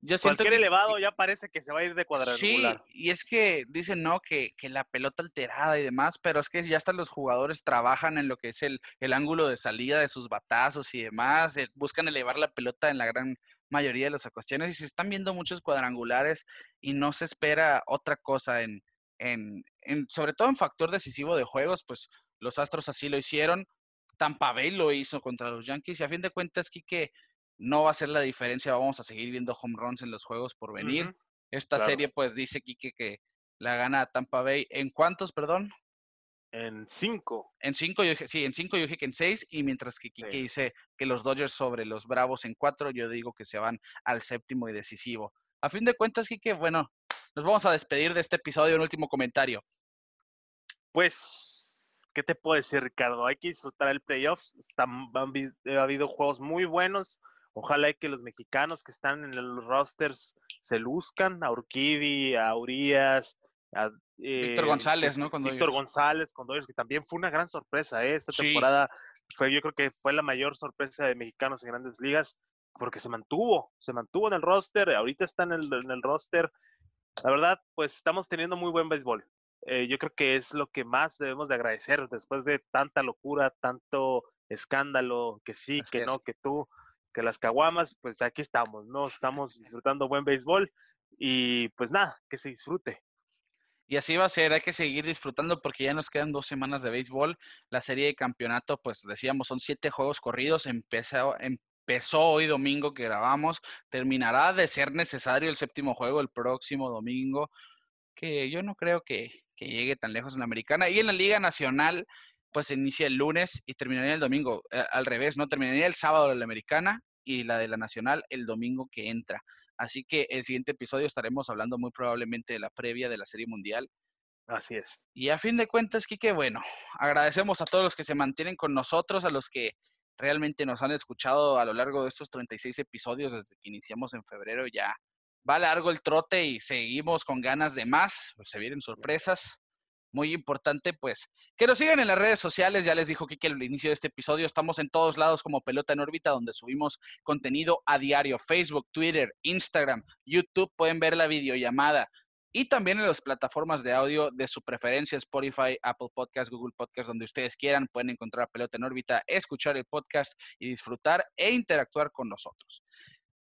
yo, siento Cualquier elevado ya parece que se va a ir de cuadrangular. Sí, y es que dicen, no, que, que, la pelota alterada y demás, pero es que ya hasta los jugadores trabajan en lo que es el, el ángulo de salida de sus batazos y demás, eh, buscan elevar la pelota en la gran mayoría de las ocasiones y se están viendo muchos cuadrangulares y no se espera otra cosa en, en, en sobre todo en factor decisivo de juegos, pues los Astros así lo hicieron. Tampa Bay lo hizo contra los Yankees. Y a fin de cuentas, Kike, no va a ser la diferencia. Vamos a seguir viendo home runs en los juegos por venir. Esta serie, pues, dice Kike que la gana Tampa Bay. ¿En cuántos, perdón? En cinco. En cinco, yo dije, sí, en cinco yo dije que en seis, y mientras que Kike dice que los Dodgers sobre los Bravos en cuatro, yo digo que se van al séptimo y decisivo. A fin de cuentas, Kike, bueno, nos vamos a despedir de este episodio. Un último comentario. Pues ¿qué te puedo decir, Ricardo? Hay que disfrutar el playoff. Están, ha habido juegos muy buenos. Ojalá que los mexicanos que están en los rosters se luzcan. A Urquidy, a Urias, a Víctor González, ¿no? Víctor González con Dodgers, que también fue una gran sorpresa. ¿eh? Esta temporada fue, yo creo que fue la mayor sorpresa de mexicanos en grandes ligas, porque se mantuvo, se mantuvo en el roster, ahorita está en el, en el roster. La verdad, pues estamos teniendo muy buen béisbol. Eh, yo creo que es lo que más debemos de agradecer después de tanta locura, tanto escándalo, que sí, que no, que tú, que las caguamas, pues aquí estamos, ¿no? Estamos disfrutando buen béisbol y pues nada, que se disfrute. Y así va a ser, hay que seguir disfrutando porque ya nos quedan dos semanas de béisbol. La serie de campeonato, pues decíamos, son siete juegos corridos. Empezó, empezó hoy domingo que grabamos. Terminará de ser necesario el séptimo juego el próximo domingo que yo no creo que, llegue tan lejos en la americana. Y en la Liga Nacional, pues se inicia el lunes y terminaría el domingo. Eh, al revés, ¿no? Terminaría el sábado de la americana y la de la nacional el domingo que entra. Así que el siguiente episodio estaremos hablando muy probablemente de la previa de la Serie Mundial. Así es. Y a fin de cuentas, Kike, bueno, agradecemos a todos los que se mantienen con nosotros, a los que realmente nos han escuchado a lo largo de estos 36 episodios desde que iniciamos en febrero ya va largo el trote y seguimos con ganas de más, se vienen sorpresas. Muy importante, pues, que nos sigan en las redes sociales. Ya les dijo Kike al inicio de este episodio. Estamos en todos lados como Pelota en órbita, donde subimos contenido a diario. Facebook, Twitter, Instagram, YouTube. Pueden ver la videollamada. Y también en las plataformas de audio de su preferencia, Spotify, Apple Podcast, Google Podcast, donde ustedes quieran, pueden encontrar Pelota en órbita, escuchar el podcast y disfrutar e interactuar con nosotros.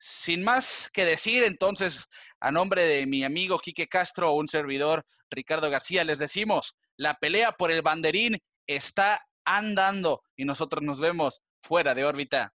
Sin más que decir, entonces, a nombre de mi amigo Quique Castro, un servidor Ricardo García, les decimos, la pelea por el banderín está andando y nosotros nos vemos fuera de órbita.